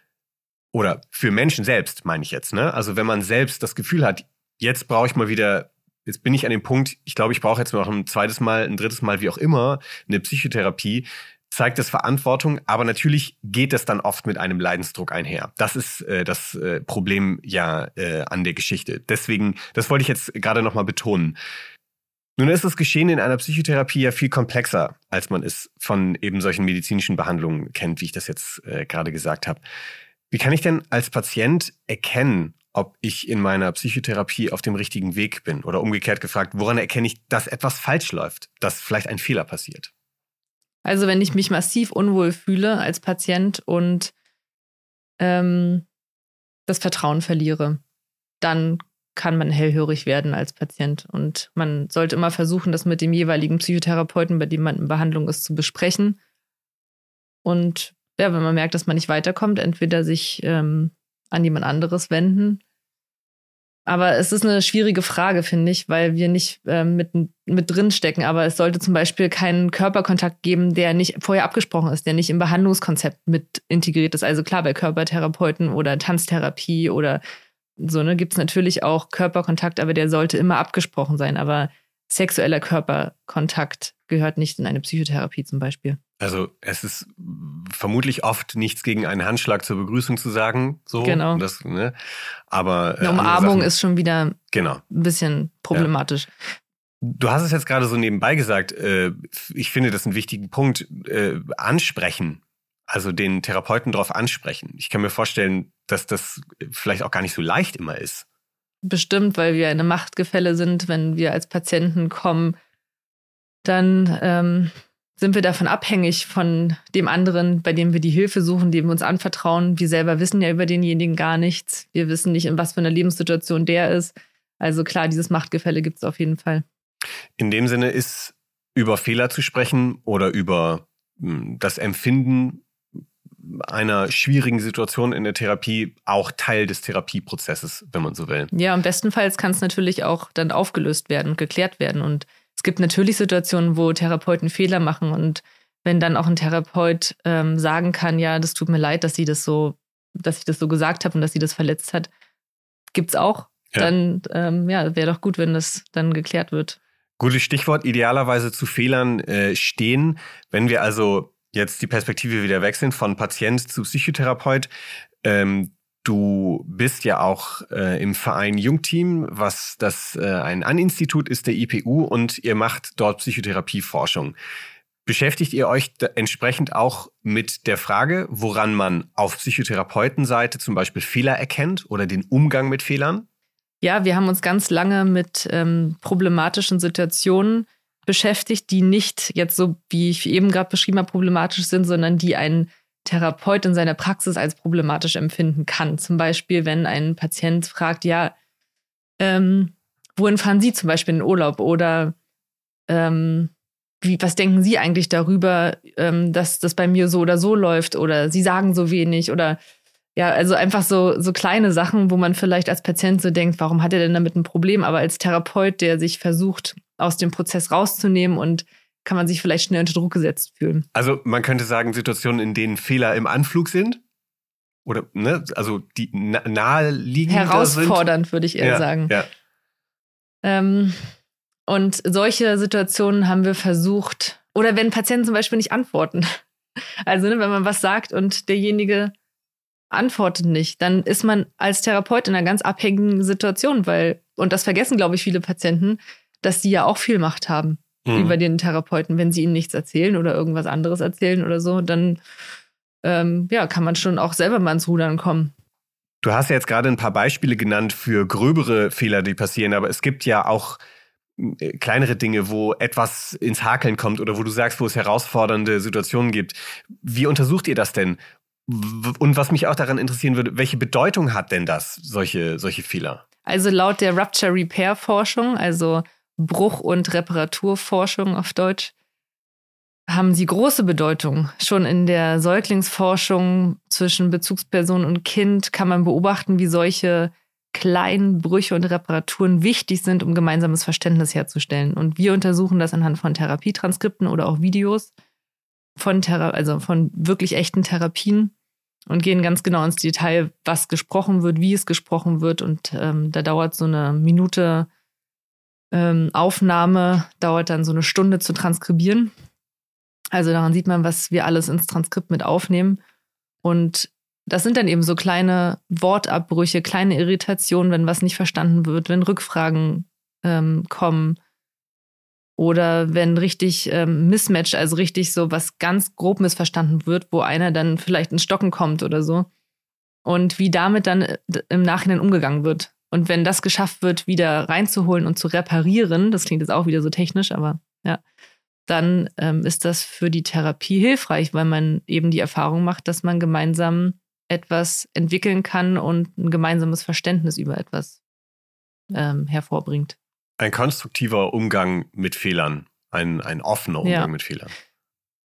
oder für Menschen selbst meine ich jetzt, ne? Also wenn man selbst das Gefühl hat, jetzt brauche ich mal wieder jetzt bin ich an dem Punkt, ich glaube, ich brauche jetzt noch ein zweites Mal, ein drittes Mal, wie auch immer, eine Psychotherapie, zeigt das Verantwortung, aber natürlich geht es dann oft mit einem Leidensdruck einher. Das ist äh, das äh, Problem ja äh, an der Geschichte. Deswegen, das wollte ich jetzt gerade nochmal betonen. Nun ist das Geschehen in einer Psychotherapie ja viel komplexer, als man es von eben solchen medizinischen Behandlungen kennt, wie ich das jetzt äh, gerade gesagt habe. Wie kann ich denn als Patient erkennen, ob ich in meiner Psychotherapie auf dem richtigen Weg bin? Oder umgekehrt gefragt, woran erkenne ich, dass etwas falsch läuft, dass vielleicht ein Fehler passiert? Also wenn ich mich massiv unwohl fühle als Patient und ähm, das Vertrauen verliere, dann kann man hellhörig werden als Patient. Und man sollte immer versuchen, das mit dem jeweiligen Psychotherapeuten, bei dem man in Behandlung ist, zu besprechen. Und ja, wenn man merkt, dass man nicht weiterkommt, entweder sich ähm, an jemand anderes wenden. Aber es ist eine schwierige Frage, finde ich, weil wir nicht ähm, mit, mit drin stecken. Aber es sollte zum Beispiel keinen Körperkontakt geben, der nicht vorher abgesprochen ist, der nicht im Behandlungskonzept mit integriert ist. Also klar, bei Körpertherapeuten oder Tanztherapie oder so, ne, gibt es natürlich auch Körperkontakt, aber der sollte immer abgesprochen sein. Aber sexueller Körperkontakt gehört nicht in eine Psychotherapie zum Beispiel. Also es ist vermutlich oft nichts gegen einen Handschlag zur Begrüßung zu sagen. So, genau. Das, ne? Aber äh, eine Umarmung ist schon wieder genau. ein bisschen problematisch. Ja. Du hast es jetzt gerade so nebenbei gesagt. Äh, ich finde das einen wichtigen Punkt. Äh, ansprechen also den Therapeuten darauf ansprechen. Ich kann mir vorstellen, dass das vielleicht auch gar nicht so leicht immer ist. Bestimmt, weil wir in einem Machtgefälle sind, wenn wir als Patienten kommen, dann ähm, sind wir davon abhängig von dem anderen, bei dem wir die Hilfe suchen, dem wir uns anvertrauen. Wir selber wissen ja über denjenigen gar nichts. Wir wissen nicht, in was für einer Lebenssituation der ist. Also klar, dieses Machtgefälle gibt es auf jeden Fall. In dem Sinne ist über Fehler zu sprechen oder über hm, das Empfinden einer schwierigen Situation in der Therapie auch Teil des Therapieprozesses, wenn man so will. Ja, im bestenfalls kann es natürlich auch dann aufgelöst werden und geklärt werden. Und es gibt natürlich Situationen, wo Therapeuten Fehler machen und wenn dann auch ein Therapeut ähm, sagen kann, ja, das tut mir leid, dass sie das so, dass ich das so gesagt habe und dass sie das verletzt hat, gibt es auch. Ja. Dann ähm, ja, wäre doch gut, wenn das dann geklärt wird. Gutes Stichwort, idealerweise zu Fehlern äh, stehen. Wenn wir also jetzt die Perspektive wieder wechseln von Patient zu Psychotherapeut. Ähm, du bist ja auch äh, im Verein Jungteam, was das äh, ein An-Institut ist der IPU und ihr macht dort Psychotherapieforschung. Beschäftigt ihr euch entsprechend auch mit der Frage, woran man auf Psychotherapeutenseite zum Beispiel Fehler erkennt oder den Umgang mit Fehlern? Ja, wir haben uns ganz lange mit ähm, problematischen Situationen beschäftigt, die nicht jetzt so, wie ich eben gerade beschrieben habe, problematisch sind, sondern die ein Therapeut in seiner Praxis als problematisch empfinden kann. Zum Beispiel, wenn ein Patient fragt, ja, ähm, wohin fahren Sie zum Beispiel in den Urlaub? Oder ähm, wie, was denken Sie eigentlich darüber, ähm, dass das bei mir so oder so läuft? Oder Sie sagen so wenig? Oder ja, also einfach so, so kleine Sachen, wo man vielleicht als Patient so denkt, warum hat er denn damit ein Problem? Aber als Therapeut, der sich versucht, aus dem Prozess rauszunehmen und kann man sich vielleicht schnell unter Druck gesetzt fühlen. Also man könnte sagen, Situationen, in denen Fehler im Anflug sind? Oder, ne, also die naheliegend Herausfordernd, sind. würde ich eher ja, sagen. Ja. Ähm, und solche Situationen haben wir versucht, oder wenn Patienten zum Beispiel nicht antworten. [laughs] Also, ne, wenn man was sagt und derjenige antwortet nicht, dann ist man als Therapeut in einer ganz abhängigen Situation, weil, und das vergessen, glaube ich, viele Patienten, dass die ja auch viel Macht haben mhm. über den Therapeuten. Wenn sie ihnen nichts erzählen oder irgendwas anderes erzählen oder so, dann ähm, ja, kann man schon auch selber mal ins Rudern kommen. Du hast ja jetzt gerade ein paar Beispiele genannt für gröbere Fehler, die passieren, aber es gibt ja auch äh, kleinere Dinge, wo etwas ins Hakeln kommt oder wo du sagst, wo es herausfordernde Situationen gibt. Wie untersucht ihr das denn? Und was mich auch daran interessieren würde, welche Bedeutung hat denn das, solche, solche Fehler? Also laut der Rupture Repair Forschung, also Bruch- und Reparaturforschung auf Deutsch, haben sie große Bedeutung. Schon in der Säuglingsforschung zwischen Bezugsperson und Kind kann man beobachten, wie solche kleinen Brüche und Reparaturen wichtig sind, um gemeinsames Verständnis herzustellen. Und wir untersuchen das anhand von Therapietranskripten oder auch Videos von Thera also von wirklich echten Therapien und gehen ganz genau ins Detail, was gesprochen wird, wie es gesprochen wird. Und ähm, da dauert so eine Minute ähm, Aufnahme dauert dann so eine Stunde zu transkribieren. Also daran sieht man, was wir alles ins Transkript mit aufnehmen. Und das sind dann eben so kleine Wortabbrüche, kleine Irritationen, wenn was nicht verstanden wird, wenn Rückfragen ähm, kommen oder wenn richtig ähm, Mismatch, also richtig so was ganz grob missverstanden wird, wo einer dann vielleicht ins Stocken kommt oder so. Und wie damit dann äh, im Nachhinein umgegangen wird. Und wenn das geschafft wird, wieder reinzuholen und zu reparieren, das klingt jetzt auch wieder so technisch, aber ja, dann ähm, ist das für die Therapie hilfreich, weil man eben die Erfahrung macht, dass man gemeinsam etwas entwickeln kann und ein gemeinsames Verständnis über etwas ähm, hervorbringt. Ein konstruktiver Umgang mit Fehlern, ein, ein offener Umgang Ja. mit Fehlern.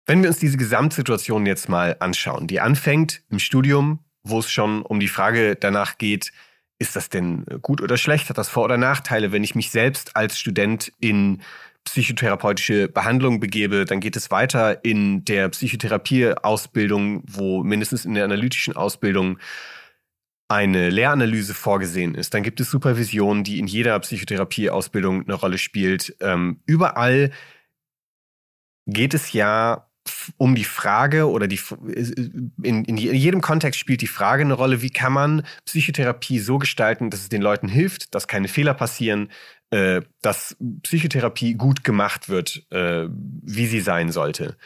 Wenn wir uns diese Gesamtsituation jetzt mal anschauen, die anfängt im Studium, wo es schon um die Frage danach geht, ist das denn gut oder schlecht, hat das Vor- oder Nachteile, wenn ich mich selbst als Student in psychotherapeutische Behandlung begebe, dann geht es weiter in der Psychotherapieausbildung, wo mindestens in der analytischen Ausbildung eine Lehranalyse vorgesehen ist. Dann gibt es Supervision, die in jeder Psychotherapieausbildung eine Rolle spielt. Ähm, überall geht es ja um die Frage oder die in, in jedem Kontext spielt die Frage eine Rolle, wie kann man Psychotherapie so gestalten, dass es den Leuten hilft, dass keine Fehler passieren, äh, dass Psychotherapie gut gemacht wird, äh, wie sie sein sollte.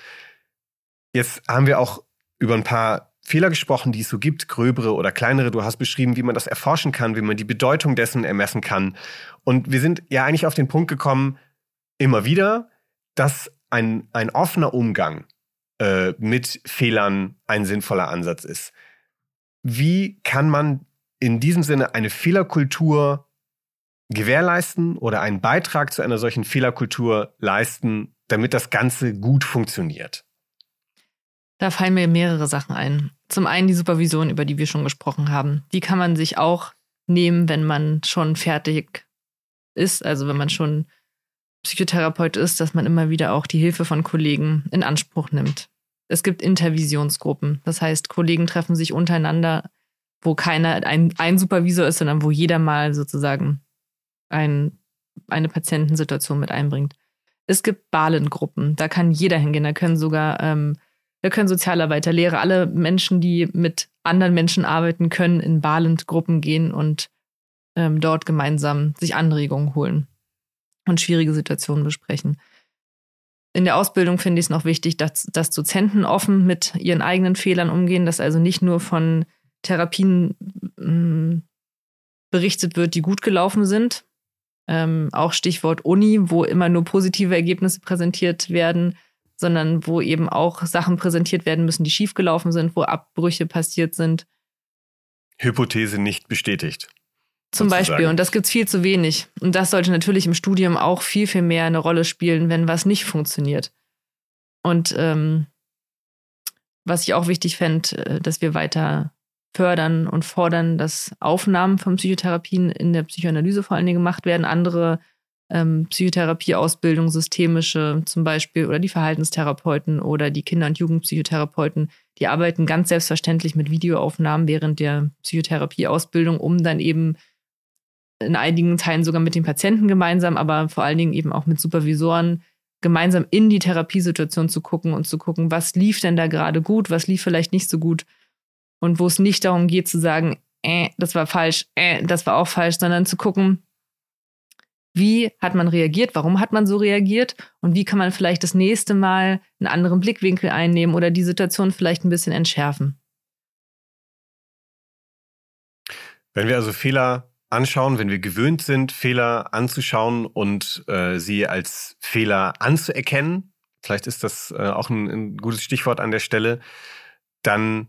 Jetzt haben wir auch über ein paar Fehler gesprochen, die es so gibt, gröbere oder kleinere. Du hast beschrieben, wie man das erforschen kann, wie man die Bedeutung dessen ermessen kann. Und wir sind ja eigentlich auf den Punkt gekommen, immer wieder, dass ein, ein offener Umgang äh, mit Fehlern ein sinnvoller Ansatz ist. Wie kann man in diesem Sinne eine Fehlerkultur gewährleisten oder einen Beitrag zu einer solchen Fehlerkultur leisten, damit das Ganze gut funktioniert? Da fallen mir mehrere Sachen ein. Zum einen die Supervision, über die wir schon gesprochen haben. Die kann man sich auch nehmen, wenn man schon fertig ist, also wenn man schon Psychotherapeut ist, dass man immer wieder auch die Hilfe von Kollegen in Anspruch nimmt. Es gibt Intervisionsgruppen. Das heißt, Kollegen treffen sich untereinander, wo keiner ein, ein Supervisor ist, sondern wo jeder mal sozusagen ein, eine Patientensituation mit einbringt. Es gibt Balengruppen, da kann jeder hingehen. Da können sogar, ähm, da können Sozialarbeiter, Lehrer, alle Menschen, die mit anderen Menschen arbeiten, können in Balengruppen gehen und ähm, dort gemeinsam sich Anregungen holen und schwierige Situationen besprechen. In der Ausbildung finde ich es noch wichtig, dass, dass Dozenten offen mit ihren eigenen Fehlern umgehen, dass also nicht nur von Therapien mh, berichtet wird, die gut gelaufen sind. Ähm, auch Stichwort Uni, wo immer nur positive Ergebnisse präsentiert werden, sondern wo eben auch Sachen präsentiert werden müssen, die schiefgelaufen sind, wo Abbrüche passiert sind. Hypothese nicht bestätigt. Zum sozusagen. Beispiel. Und das gibt's viel zu wenig. Und das sollte natürlich im Studium auch viel, viel mehr eine Rolle spielen, wenn was nicht funktioniert. Und ähm, was ich auch wichtig fände, dass wir weiter fördern und fordern, dass Aufnahmen von Psychotherapien in der Psychoanalyse vor allen Dingen gemacht werden. Andere ähm, Psychotherapieausbildung, systemische zum Beispiel, oder die Verhaltenstherapeuten oder die Kinder- und Jugendpsychotherapeuten, die arbeiten ganz selbstverständlich mit Videoaufnahmen während der Psychotherapieausbildung, um dann eben in einigen Teilen sogar mit den Patienten gemeinsam, aber vor allen Dingen eben auch mit Supervisoren gemeinsam in die Therapiesituation zu gucken und zu gucken, was lief denn da gerade gut, was lief vielleicht nicht so gut und wo es nicht darum geht zu sagen, äh, das war falsch, äh, das war auch falsch, sondern zu gucken, wie hat man reagiert, warum hat man so reagiert und wie kann man vielleicht das nächste Mal einen anderen Blickwinkel einnehmen oder die Situation vielleicht ein bisschen entschärfen. Wenn wir also Fehler anschauen, wenn wir gewöhnt sind, Fehler anzuschauen und äh, sie als Fehler anzuerkennen, vielleicht ist das äh, auch ein, ein gutes Stichwort an der Stelle, dann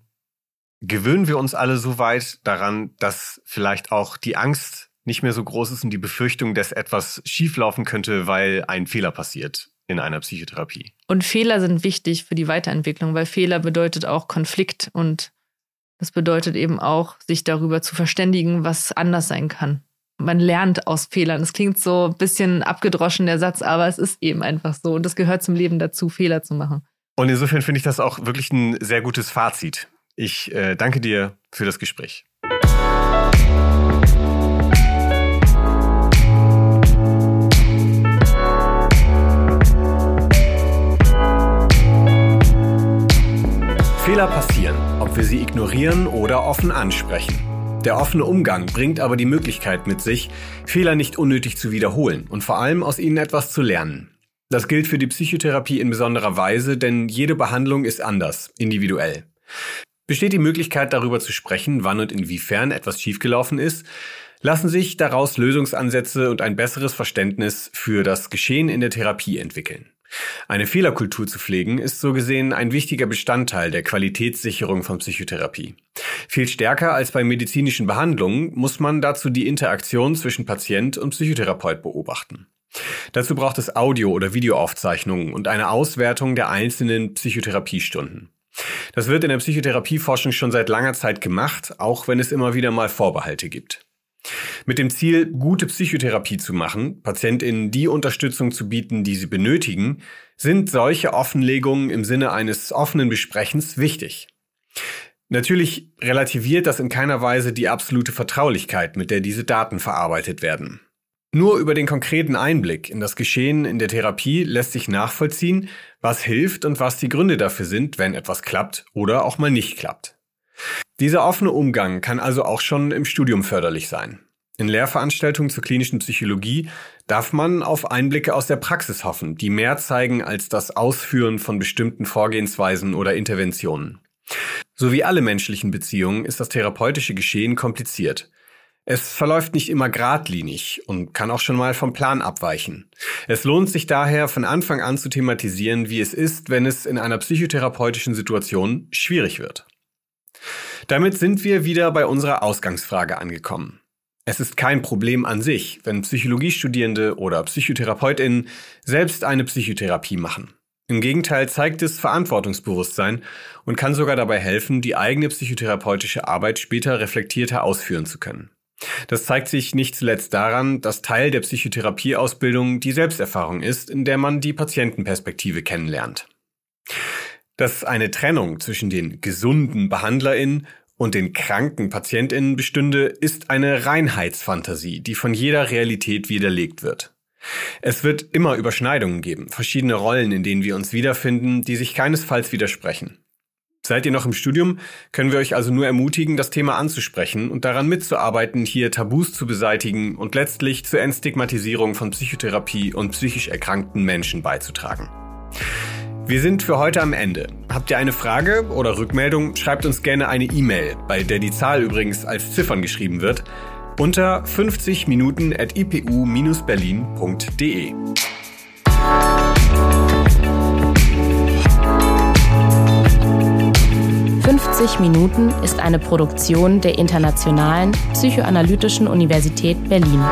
gewöhnen wir uns alle so weit daran, dass vielleicht auch die Angst nicht mehr so groß ist und die Befürchtung, dass etwas schieflaufen könnte, weil ein Fehler passiert in einer Psychotherapie. Und Fehler sind wichtig für die Weiterentwicklung, weil Fehler bedeutet auch Konflikt und das bedeutet eben auch, sich darüber zu verständigen, was anders sein kann. Man lernt aus Fehlern. Es klingt so ein bisschen abgedroschen, der Satz, aber es ist eben einfach so. Und es gehört zum Leben dazu, Fehler zu machen. Und insofern finde ich das auch wirklich ein sehr gutes Fazit. Ich äh, danke dir für das Gespräch. Fehler passieren, ob wir sie ignorieren oder offen ansprechen. Der offene Umgang bringt aber die Möglichkeit mit sich, Fehler nicht unnötig zu wiederholen und vor allem aus ihnen etwas zu lernen. Das gilt für die Psychotherapie in besonderer Weise, denn jede Behandlung ist anders, individuell. Besteht die Möglichkeit, darüber zu sprechen, wann und inwiefern etwas schiefgelaufen ist, lassen sich daraus Lösungsansätze und ein besseres Verständnis für das Geschehen in der Therapie entwickeln. Eine Fehlerkultur zu pflegen ist so gesehen ein wichtiger Bestandteil der Qualitätssicherung von Psychotherapie. Viel stärker als bei medizinischen Behandlungen muss man dazu die Interaktion zwischen Patient und Psychotherapeut beobachten. Dazu braucht es Audio- oder Videoaufzeichnungen und eine Auswertung der einzelnen Psychotherapiestunden. Das wird in der Psychotherapieforschung schon seit langer Zeit gemacht, auch wenn es immer wieder mal Vorbehalte gibt. Mit dem Ziel, gute Psychotherapie zu machen, PatientInnen die Unterstützung zu bieten, die sie benötigen, sind solche Offenlegungen im Sinne eines offenen Besprechens wichtig. Natürlich relativiert das in keiner Weise die absolute Vertraulichkeit, mit der diese Daten verarbeitet werden. Nur über den konkreten Einblick in das Geschehen in der Therapie lässt sich nachvollziehen, was hilft und was die Gründe dafür sind, wenn etwas klappt oder auch mal nicht klappt. Dieser offene Umgang kann also auch schon im Studium förderlich sein. In Lehrveranstaltungen zur klinischen Psychologie darf man auf Einblicke aus der Praxis hoffen, die mehr zeigen als das Ausführen von bestimmten Vorgehensweisen oder Interventionen. So wie alle menschlichen Beziehungen ist das therapeutische Geschehen kompliziert. Es verläuft nicht immer geradlinig und kann auch schon mal vom Plan abweichen. Es lohnt sich daher von Anfang an zu thematisieren, wie es ist, wenn es in einer psychotherapeutischen Situation schwierig wird. Damit sind wir wieder bei unserer Ausgangsfrage angekommen. Es ist kein Problem an sich, wenn Psychologiestudierende oder Psychotherapeutinnen selbst eine Psychotherapie machen. Im Gegenteil zeigt es Verantwortungsbewusstsein und kann sogar dabei helfen, die eigene psychotherapeutische Arbeit später reflektierter ausführen zu können. Das zeigt sich nicht zuletzt daran, dass Teil der Psychotherapieausbildung die Selbsterfahrung ist, in der man die Patientenperspektive kennenlernt. Dass eine Trennung zwischen den gesunden BehandlerInnen und den kranken PatientInnen bestünde, ist eine Reinheitsfantasie, die von jeder Realität widerlegt wird. Es wird immer Überschneidungen geben, verschiedene Rollen, in denen wir uns wiederfinden, die sich keinesfalls widersprechen. Seid ihr noch im Studium, können wir euch also nur ermutigen, das Thema anzusprechen und daran mitzuarbeiten, hier Tabus zu beseitigen und letztlich zur Entstigmatisierung von Psychotherapie und psychisch erkrankten Menschen beizutragen. Wir sind für heute am Ende. Habt ihr eine Frage oder Rückmeldung, schreibt uns gerne eine E-Mail, bei der die Zahl übrigens als Ziffern geschrieben wird, unter 50 Minuten at ipu-berlin.de. 50 Minuten ist eine Produktion der Internationalen Psychoanalytischen Universität Berlin.